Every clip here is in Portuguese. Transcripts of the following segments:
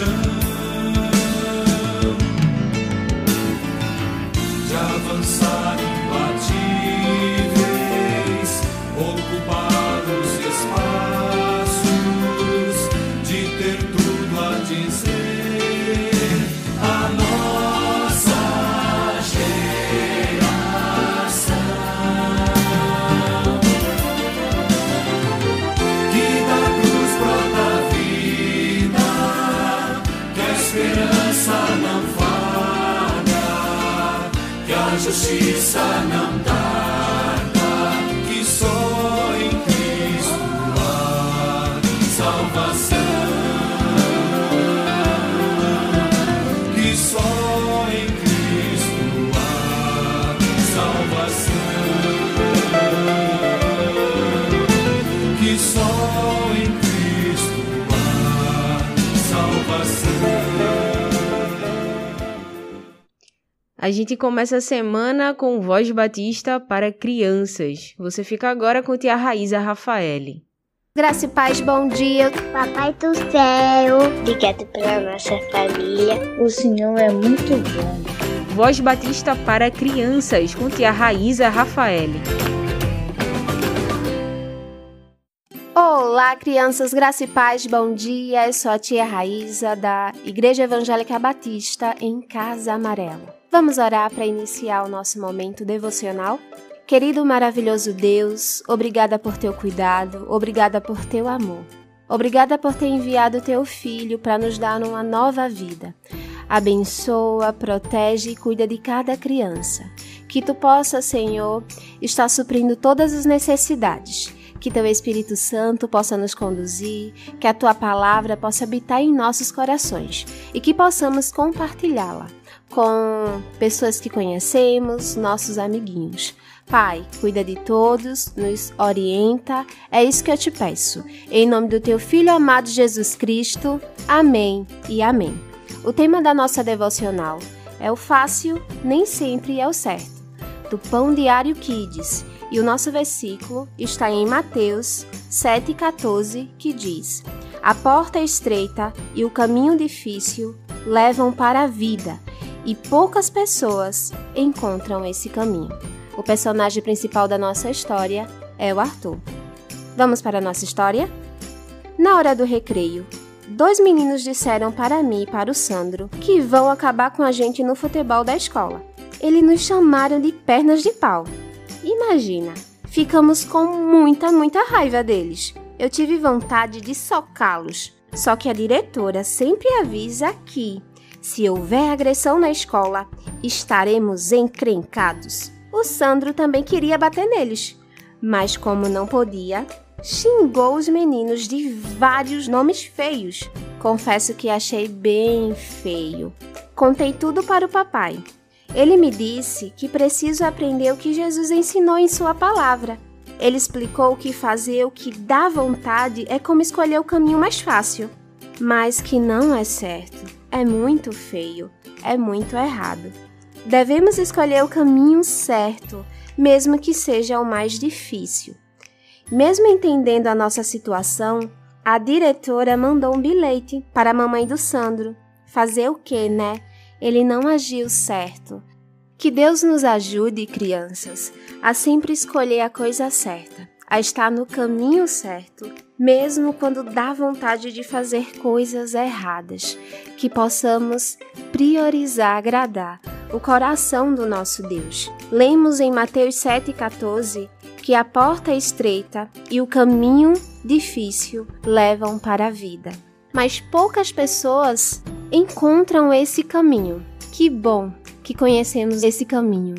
compaixão. de avançar a justiça A gente começa a semana com Voz Batista para crianças. Você fica agora com tia Raíza Rafaele. Graça e paz, bom dia. Papai do céu, obrigado pela nossa família. O Senhor é muito bom. Voz Batista para crianças com tia Raíza Rafaele. Olá, crianças, graça e paz, bom dia. Eu sou a tia Raíza da Igreja Evangélica Batista em Casa Amarela. Vamos orar para iniciar o nosso momento devocional? Querido maravilhoso Deus, obrigada por teu cuidado, obrigada por teu amor. Obrigada por ter enviado teu filho para nos dar uma nova vida. Abençoa, protege e cuida de cada criança. Que tu possa, Senhor, estar suprindo todas as necessidades. Que teu Espírito Santo possa nos conduzir, que a tua palavra possa habitar em nossos corações e que possamos compartilhá-la com pessoas que conhecemos, nossos amiguinhos. Pai, cuida de todos, nos orienta, é isso que eu te peço. Em nome do teu Filho amado Jesus Cristo, amém e amém. O tema da nossa devocional é o fácil, nem sempre é o certo, do Pão Diário Kids, e o nosso versículo está em Mateus 7,14, que diz: A porta estreita e o caminho difícil levam para a vida, e poucas pessoas encontram esse caminho. O personagem principal da nossa história é o Arthur. Vamos para a nossa história? Na hora do recreio, dois meninos disseram para mim e para o Sandro que vão acabar com a gente no futebol da escola. Eles nos chamaram de pernas de pau. Imagina, ficamos com muita, muita raiva deles. Eu tive vontade de socá-los. Só que a diretora sempre avisa que, se houver agressão na escola, estaremos encrencados. O Sandro também queria bater neles, mas como não podia, xingou os meninos de vários nomes feios. Confesso que achei bem feio. Contei tudo para o papai. Ele me disse que preciso aprender o que Jesus ensinou em Sua palavra. Ele explicou que fazer o que dá vontade é como escolher o caminho mais fácil, mas que não é certo, é muito feio, é muito errado. Devemos escolher o caminho certo, mesmo que seja o mais difícil. Mesmo entendendo a nossa situação, a diretora mandou um bilhete para a mamãe do Sandro. Fazer o que, né? Ele não agiu certo. Que Deus nos ajude, crianças, a sempre escolher a coisa certa, a estar no caminho certo, mesmo quando dá vontade de fazer coisas erradas. Que possamos priorizar agradar o coração do nosso Deus. Lemos em Mateus 7,14 que a porta estreita e o caminho difícil levam para a vida. Mas poucas pessoas encontram esse caminho. Que bom que conhecemos esse caminho.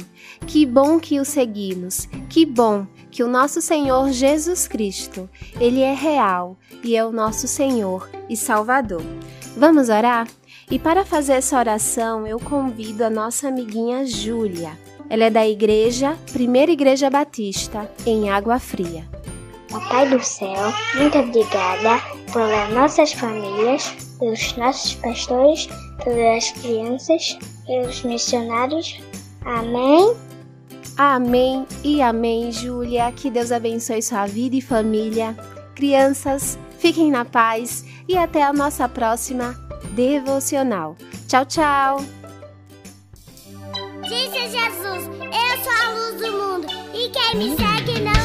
Que bom que o seguimos. Que bom que o nosso Senhor Jesus Cristo, ele é real e é o nosso Senhor e Salvador. Vamos orar? E para fazer essa oração, eu convido a nossa amiguinha Júlia. Ela é da igreja, Primeira Igreja Batista, em Água Fria. Papai do céu, muito obrigada pelas nossas famílias, pelos nossos pastores, pelas crianças, pelos missionários. Amém. Amém e amém, Júlia. Que Deus abençoe sua vida e família. Crianças, fiquem na paz e até a nossa próxima devocional. Tchau, tchau. Disse Jesus: Eu sou a luz do mundo, e quem me segue não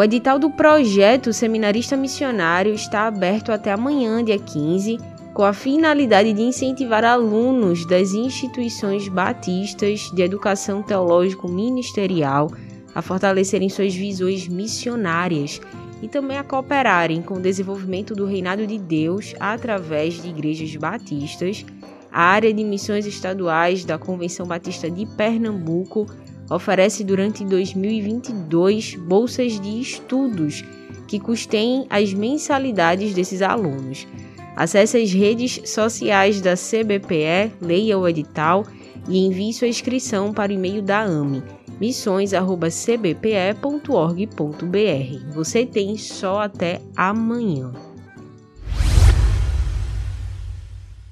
O edital do projeto Seminarista Missionário está aberto até amanhã, dia 15, com a finalidade de incentivar alunos das instituições batistas de educação teológico ministerial a fortalecerem suas visões missionárias e também a cooperarem com o desenvolvimento do reinado de Deus através de igrejas batistas. A área de missões estaduais da Convenção Batista de Pernambuco oferece durante 2022 bolsas de estudos que custeiem as mensalidades desses alunos. Acesse as redes sociais da CBPE, leia o edital e envie sua inscrição para o e-mail da AME, missões.cbpe.org.br. Você tem só até amanhã.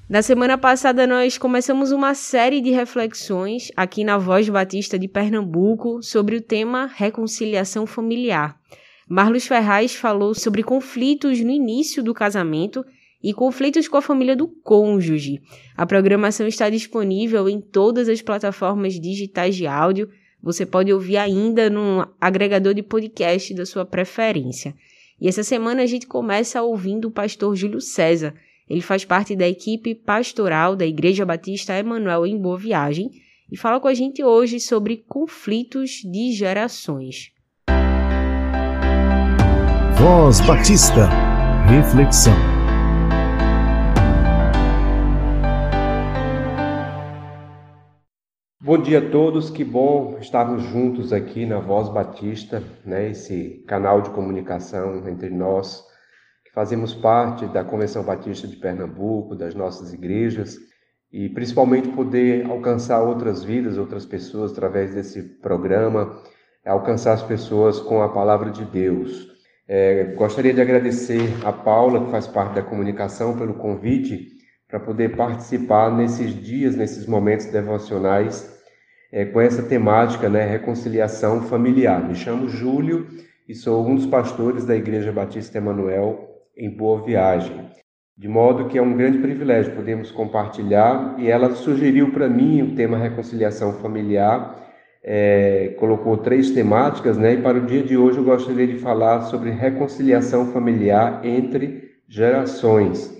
Na semana passada, nós começamos uma série de reflexões aqui na Voz Batista de Pernambuco sobre o tema reconciliação familiar. Marlos Ferraz falou sobre conflitos no início do casamento e conflitos com a família do cônjuge. A programação está disponível em todas as plataformas digitais de áudio. Você pode ouvir ainda no agregador de podcast da sua preferência. E essa semana a gente começa ouvindo o pastor Júlio César ele faz parte da equipe pastoral da Igreja Batista Emanuel em Boa Viagem e fala com a gente hoje sobre conflitos de gerações. Voz Batista. Reflexão. Bom dia a todos, que bom estarmos juntos aqui na Voz Batista, né, esse canal de comunicação entre nós fazemos parte da Convenção Batista de Pernambuco, das nossas igrejas, e principalmente poder alcançar outras vidas, outras pessoas através desse programa, alcançar as pessoas com a palavra de Deus. É, gostaria de agradecer a Paula, que faz parte da comunicação, pelo convite para poder participar nesses dias, nesses momentos devocionais, é, com essa temática, né, reconciliação familiar. Me chamo Júlio e sou um dos pastores da Igreja Batista Emanuel em Boa Viagem. De modo que é um grande privilégio podermos compartilhar, e ela sugeriu para mim o tema reconciliação familiar, é, colocou três temáticas, né? E para o dia de hoje eu gostaria de falar sobre reconciliação familiar entre gerações.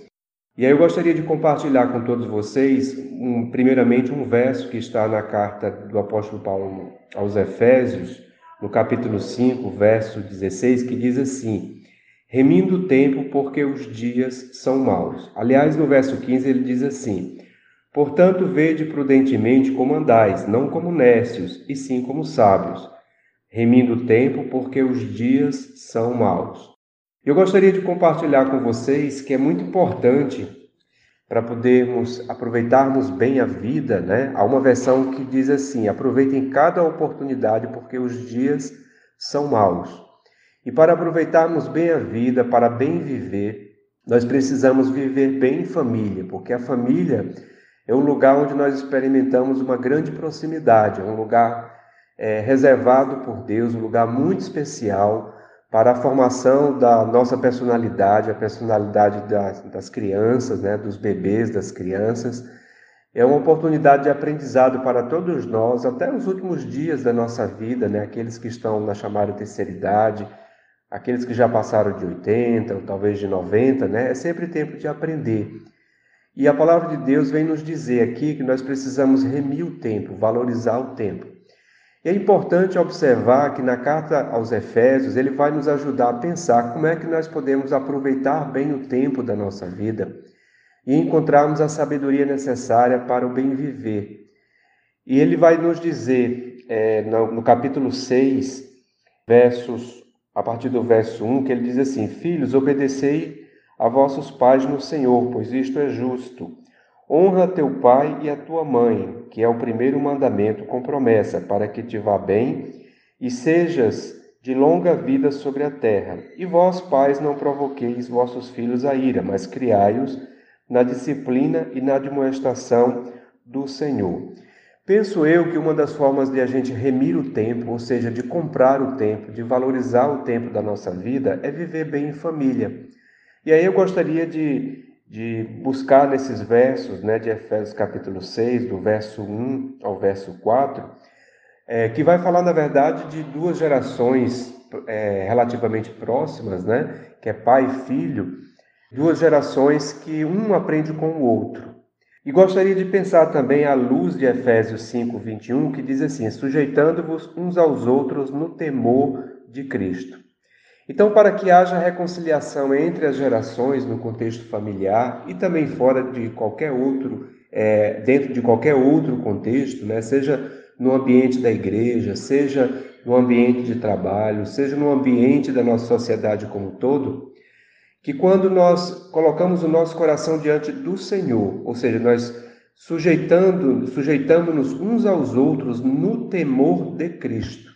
E aí eu gostaria de compartilhar com todos vocês, um, primeiramente, um verso que está na carta do apóstolo Paulo aos Efésios, no capítulo 5, verso 16, que diz assim: remindo o tempo, porque os dias são maus. Aliás, no verso 15 ele diz assim: Portanto, vede prudentemente como andais, não como necios, e sim como sábios, remindo o tempo, porque os dias são maus. Eu gostaria de compartilhar com vocês que é muito importante para podermos aproveitarmos bem a vida, né? Há uma versão que diz assim: aproveitem cada oportunidade, porque os dias são maus. E para aproveitarmos bem a vida, para bem viver, nós precisamos viver bem em família, porque a família é um lugar onde nós experimentamos uma grande proximidade, é um lugar é, reservado por Deus, um lugar muito especial para a formação da nossa personalidade, a personalidade das, das crianças, né, dos bebês, das crianças. É uma oportunidade de aprendizado para todos nós, até os últimos dias da nossa vida, né, aqueles que estão na chamada terceira idade, aqueles que já passaram de 80 ou talvez de 90, né? É sempre tempo de aprender. E a palavra de Deus vem nos dizer aqui que nós precisamos remir o tempo, valorizar o tempo. E é importante observar que na carta aos Efésios ele vai nos ajudar a pensar como é que nós podemos aproveitar bem o tempo da nossa vida e encontrarmos a sabedoria necessária para o bem viver. E ele vai nos dizer é, no, no capítulo 6, versos a partir do verso 1, que ele diz assim: Filhos, obedecei a vossos pais no Senhor, pois isto é justo. Honra teu pai e a tua mãe, que é o primeiro mandamento com promessa, para que te vá bem e sejas de longa vida sobre a terra. E vós, pais, não provoqueis vossos filhos a ira, mas criai-os na disciplina e na admoestação do Senhor. Penso eu que uma das formas de a gente remir o tempo, ou seja, de comprar o tempo, de valorizar o tempo da nossa vida, é viver bem em família. E aí eu gostaria de, de buscar nesses versos né, de Efésios capítulo 6, do verso 1 ao verso 4, é, que vai falar, na verdade, de duas gerações é, relativamente próximas, né? que é pai e filho, duas gerações que um aprende com o outro. E gostaria de pensar também à luz de Efésios 5, 21, que diz assim: sujeitando-vos uns aos outros no temor de Cristo. Então, para que haja reconciliação entre as gerações no contexto familiar e também fora de qualquer outro, é, dentro de qualquer outro contexto, né, seja no ambiente da igreja, seja no ambiente de trabalho, seja no ambiente da nossa sociedade como um todo, que quando nós colocamos o nosso coração diante do Senhor, ou seja, nós sujeitando, sujeitando-nos uns aos outros no temor de Cristo,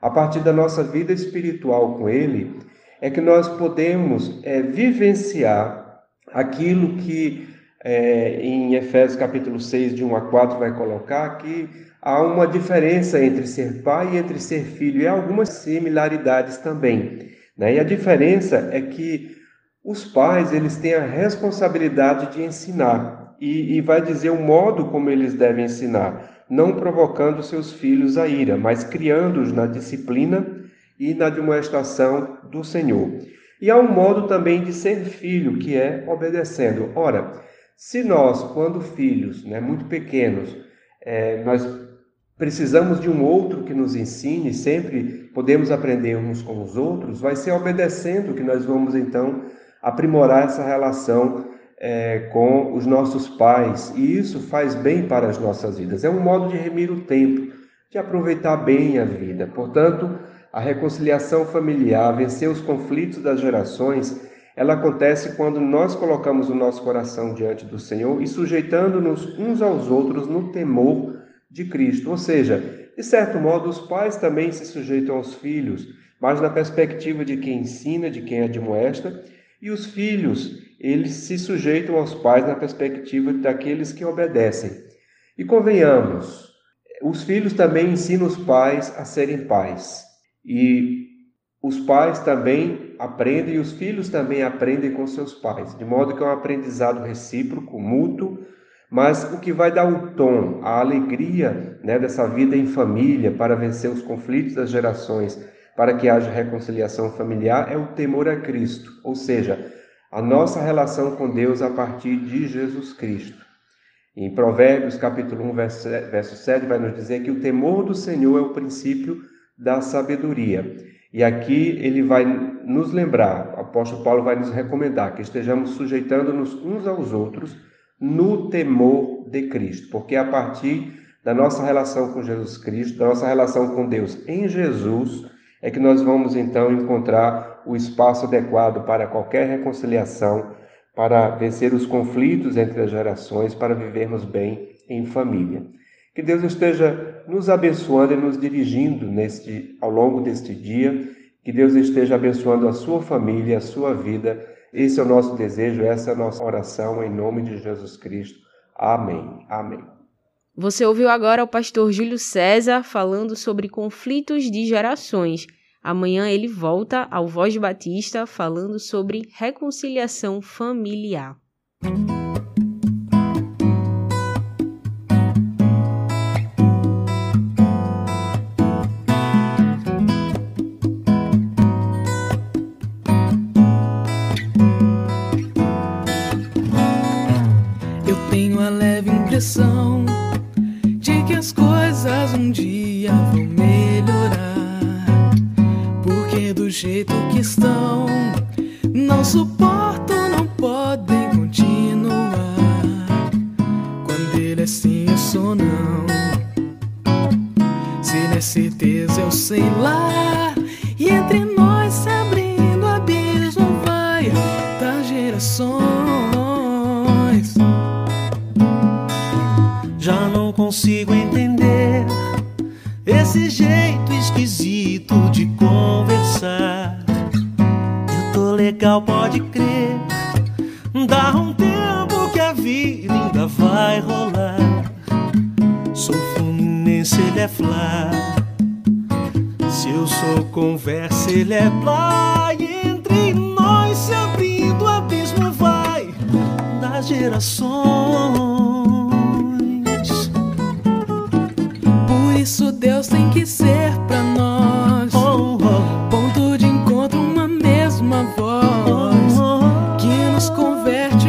a partir da nossa vida espiritual com Ele, é que nós podemos é, vivenciar aquilo que é, em Efésios capítulo 6, de 1 a 4, vai colocar, que há uma diferença entre ser pai e entre ser filho, e há algumas similaridades também. Né? E a diferença é que os pais eles têm a responsabilidade de ensinar, e, e vai dizer o modo como eles devem ensinar, não provocando seus filhos a ira, mas criando-os na disciplina e na demonstração do Senhor. E há um modo também de ser filho, que é obedecendo. Ora, se nós, quando filhos, né, muito pequenos, é, nós precisamos de um outro que nos ensine, sempre podemos aprender uns com os outros, vai ser obedecendo que nós vamos então aprimorar essa relação é, com os nossos pais, e isso faz bem para as nossas vidas. É um modo de remir o tempo, de aproveitar bem a vida. Portanto, a reconciliação familiar, vencer os conflitos das gerações, ela acontece quando nós colocamos o nosso coração diante do Senhor e sujeitando-nos uns aos outros no temor de Cristo. Ou seja, de certo modo, os pais também se sujeitam aos filhos, mas na perspectiva de quem ensina, de quem admoesta, e os filhos, eles se sujeitam aos pais na perspectiva daqueles que obedecem. E convenhamos, os filhos também ensinam os pais a serem pais. E os pais também aprendem e os filhos também aprendem com seus pais, de modo que é um aprendizado recíproco, mútuo, mas o que vai dar o tom, a alegria né, dessa vida em família para vencer os conflitos das gerações, para que haja reconciliação familiar, é o temor a Cristo, ou seja, a nossa relação com Deus a partir de Jesus Cristo. Em Provérbios capítulo 1, verso 7, vai nos dizer que o temor do Senhor é o princípio da sabedoria. E aqui ele vai nos lembrar, o apóstolo Paulo vai nos recomendar que estejamos sujeitando-nos uns aos outros no temor de Cristo, porque a partir da nossa relação com Jesus Cristo, da nossa relação com Deus em Jesus, é que nós vamos então encontrar o espaço adequado para qualquer reconciliação, para vencer os conflitos entre as gerações, para vivermos bem em família. Que Deus esteja nos abençoando e nos dirigindo neste, ao longo deste dia. Que Deus esteja abençoando a sua família, a sua vida. Esse é o nosso desejo, essa é a nossa oração em nome de Jesus Cristo. Amém. Amém. Você ouviu agora o pastor Júlio César falando sobre conflitos de gerações. Amanhã ele volta ao Voz Batista falando sobre reconciliação familiar. impressão dia vão melhorar. Porque do jeito que estão, não suporto, não podem continuar. Quando ele é sim, converte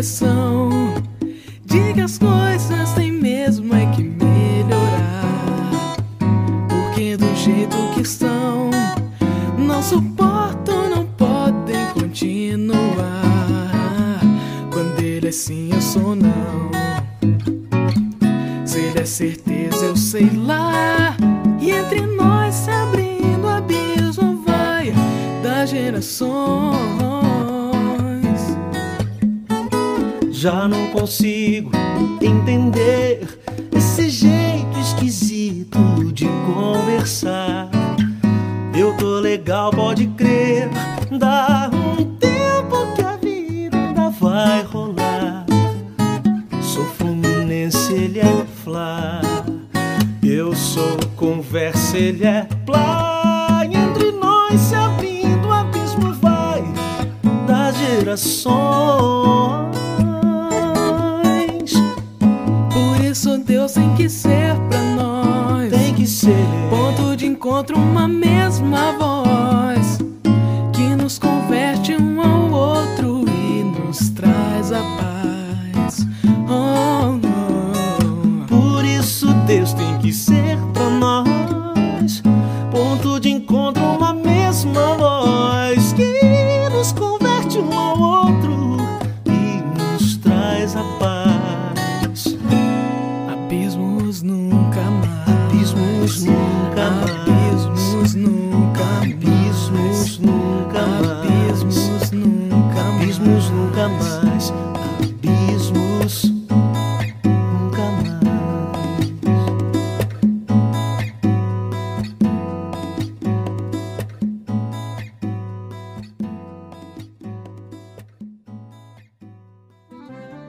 de que as coisas têm mesmo é que melhorar. Porque do jeito que estão, não suportam, não podem continuar. Quando ele é sim, eu sou não. Se ele é certeza, eu sei lá. E entre nós se abrindo abismo vai das gerações. Já não consigo entender esse jeito esquisito de conversar. Eu tô legal, pode crer. Dá um tempo que a vida ainda vai rolar. Sou Fluminense, ele é Fla. Eu sou conversa, ele é Plá. E entre nós se abrindo, o abismo vai das gerações. De encontro,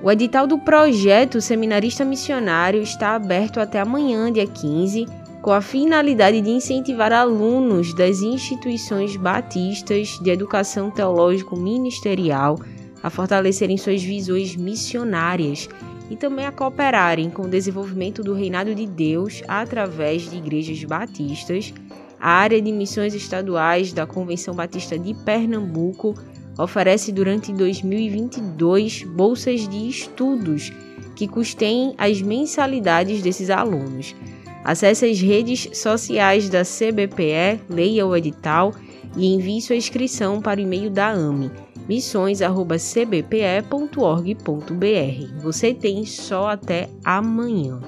O edital do projeto Seminarista Missionário está aberto até amanhã, dia 15, com a finalidade de incentivar alunos das instituições batistas de educação teológico ministerial a fortalecerem suas visões missionárias e também a cooperarem com o desenvolvimento do reinado de Deus através de igrejas batistas. A área de missões estaduais da Convenção Batista de Pernambuco oferece durante 2022 bolsas de estudos que custeiem as mensalidades desses alunos. Acesse as redes sociais da CBPE, leia o edital e envie sua inscrição para o e-mail da AME, missões@cbpe.org.br. Você tem só até amanhã.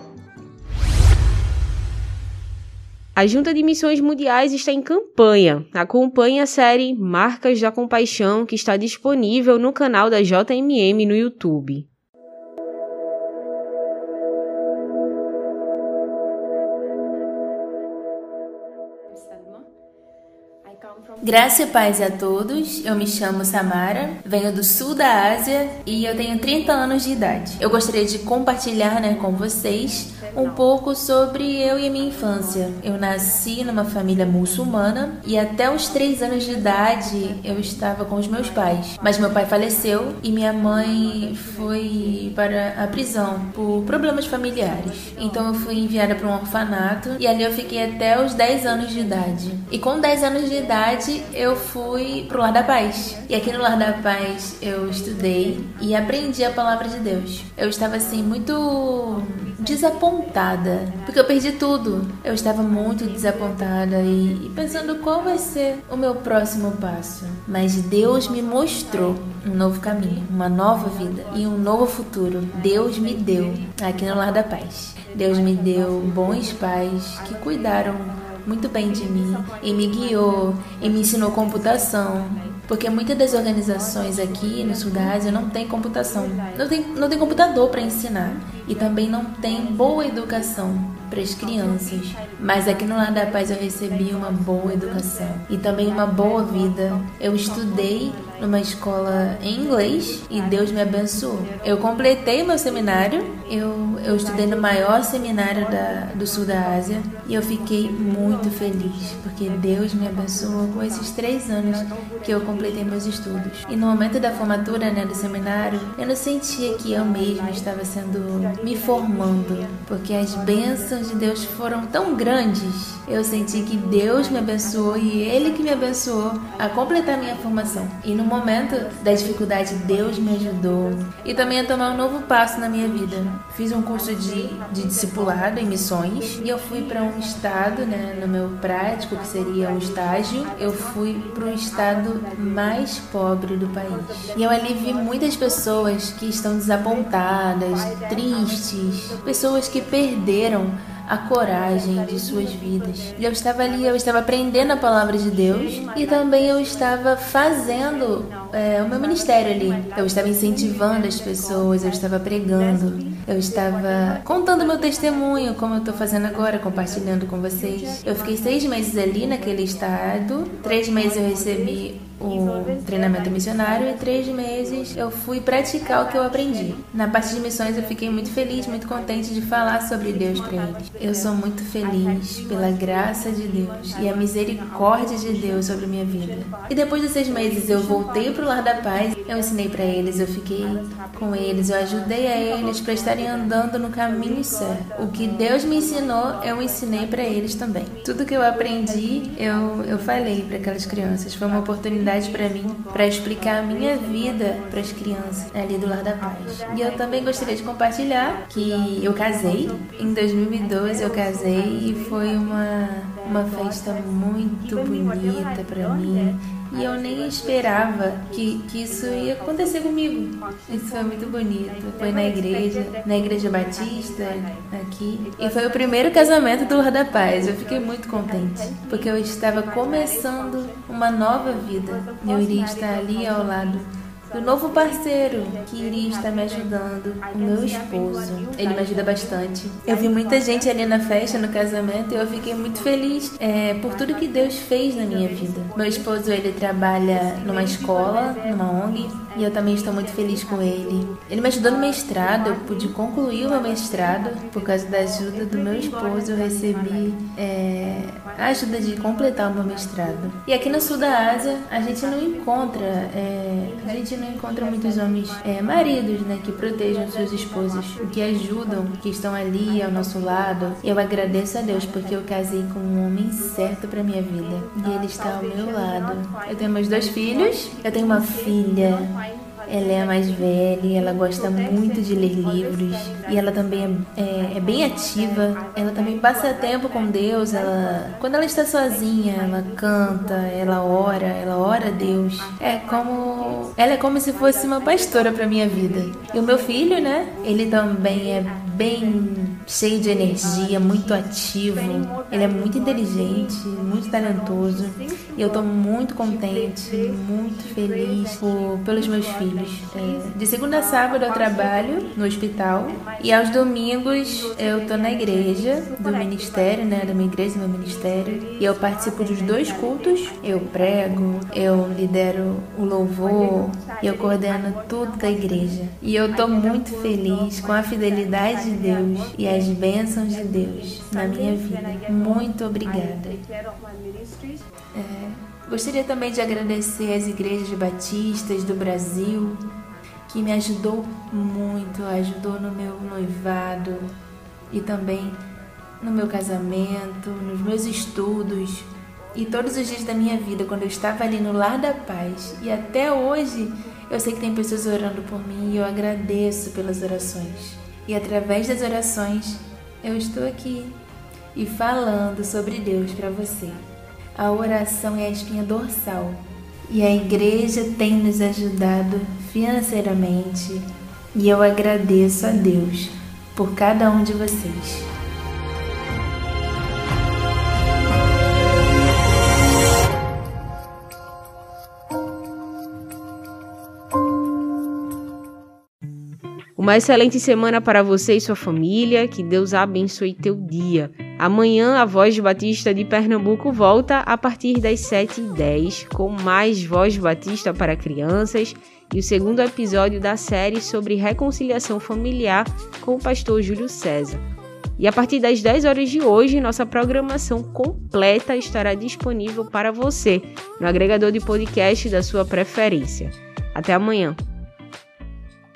A Junta de Missões Mundiais está em campanha. Acompanhe a série Marcas da Compaixão, que está disponível no canal da JMM no YouTube. Graça e paz a todos. Eu me chamo Samara, venho do sul da Ásia e eu tenho 30 anos de idade. Eu gostaria de compartilhar né, com vocês um pouco sobre eu e minha infância. Eu nasci numa família muçulmana e até os 3 anos de idade eu estava com os meus pais. Mas meu pai faleceu e minha mãe foi para a prisão por problemas familiares. Então eu fui enviada para um orfanato e ali eu fiquei até os 10 anos de idade. E com 10 anos de idade eu fui pro Lar da Paz. E aqui no Lar da Paz eu estudei e aprendi a palavra de Deus. Eu estava assim muito desapontada, porque eu perdi tudo. Eu estava muito desapontada e, e pensando qual vai ser o meu próximo passo. Mas Deus me mostrou um novo caminho, uma nova vida e um novo futuro. Deus me deu aqui no Lar da Paz. Deus me deu bons pais que cuidaram muito bem de mim e me guiou e me ensinou computação. Porque muitas das organizações aqui no sul não tem computação, não tem, não tem computador para ensinar. e também não tem boa educação para as crianças. Mas aqui no Lar da Paz eu recebi uma boa educação e também uma boa vida. Eu estudei numa escola em inglês e Deus me abençoou. Eu completei meu seminário, eu, eu estudei no maior seminário da, do sul da Ásia e eu fiquei muito feliz porque Deus me abençoou com esses três anos que eu completei meus estudos. E no momento da formatura né, do seminário, eu não sentia que eu mesma estava sendo me formando, porque as bênçãos de Deus foram tão grandes. Eu senti que Deus me abençoou e Ele que me abençoou a completar minha formação. E no momento da dificuldade, Deus me ajudou e também a tomar um novo passo na minha vida. Fiz um curso de, de discipulado em missões e eu fui para um estado, né, no meu prático, que seria um estágio, eu fui para o estado mais pobre do país. E eu ali vi muitas pessoas que estão desapontadas, tristes, pessoas que perderam a coragem de suas vidas. E eu estava ali, eu estava aprendendo a palavra de Deus e também eu estava fazendo é, o meu ministério ali. Eu estava incentivando as pessoas, eu estava pregando, eu estava contando meu testemunho, como eu estou fazendo agora, compartilhando com vocês. Eu fiquei seis meses ali naquele estado, três meses eu recebi o treinamento missionário e três meses eu fui praticar o que eu aprendi. Na parte de missões eu fiquei muito feliz, muito contente de falar sobre Deus para eles. Eu sou muito feliz pela graça de Deus e a misericórdia de Deus sobre minha vida. E depois de seis meses eu voltei para o Lar da Paz, eu ensinei para eles, eu fiquei com eles, eu ajudei a eles para estarem andando no caminho certo. O que Deus me ensinou, eu ensinei para eles também. Tudo que eu aprendi, eu, eu falei para aquelas crianças. Foi uma oportunidade oportunidade para mim para explicar a minha vida para as crianças ali do Lar da Paz. E eu também gostaria de compartilhar que eu casei. Em 2012 eu casei e foi uma, uma festa muito bonita para mim. E eu nem esperava que, que isso ia acontecer comigo. Isso foi muito bonito. Foi na igreja, na igreja batista, aqui. E foi o primeiro casamento do Lar da Paz. Eu fiquei muito contente, porque eu estava começando uma nova vida. Eu iria estar ali ao lado do novo parceiro que iria estar me ajudando, o meu esposo. Ele me ajuda bastante. Eu vi muita gente ali na festa, no casamento, e eu fiquei muito feliz é, por tudo que Deus fez na minha vida. Meu esposo, ele trabalha numa escola, numa ONG, e eu também estou muito feliz com ele. Ele me ajudou no mestrado, eu pude concluir o meu mestrado por causa da ajuda do meu esposo. Eu recebi é, a ajuda de completar o meu mestrado. E aqui no sul da Ásia, a gente não encontra, é, a gente não encontra muitos homens é, maridos, né, que protejam suas esposas, que ajudam, que estão ali ao nosso lado. Eu agradeço a Deus porque eu casei com um homem certo para minha vida e ele está ao meu lado. Eu tenho meus dois filhos, eu tenho uma filha ela é a mais velha, ela gosta muito de ler livros e ela também é, é, é, bem ativa. Ela também passa tempo com Deus. Ela, quando ela está sozinha, ela canta, ela ora, ela ora a Deus. É como ela é como se fosse uma pastora para minha vida. E o meu filho, né? Ele também é bem cheio de energia, muito ativo. Ele é muito inteligente, muito talentoso. E eu estou muito contente, muito feliz por, pelos meus filhos. É, de segunda a sábado eu trabalho no hospital e aos domingos eu tô na igreja do ministério, né, da minha igreja, do meu ministério, e eu participo dos dois cultos. Eu prego, eu lidero o louvor, eu coordeno tudo da igreja. E eu tô muito feliz com a fidelidade de Deus e as bênçãos de Deus na minha vida. Muito obrigada. É, gostaria também de agradecer às igrejas batistas do Brasil, que me ajudou muito, ajudou no meu noivado e também no meu casamento, nos meus estudos e todos os dias da minha vida, quando eu estava ali no Lar da Paz. E até hoje eu sei que tem pessoas orando por mim e eu agradeço pelas orações. E através das orações eu estou aqui e falando sobre Deus para você. A oração é a espinha dorsal e a igreja tem nos ajudado financeiramente e eu agradeço a Deus por cada um de vocês. Uma excelente semana para você e sua família. Que Deus abençoe teu dia. Amanhã a Voz Batista de Pernambuco volta a partir das 7h10 com mais Voz Batista para crianças e o segundo episódio da série sobre reconciliação familiar com o pastor Júlio César. E a partir das 10 horas de hoje, nossa programação completa estará disponível para você no agregador de podcast da sua preferência. Até amanhã.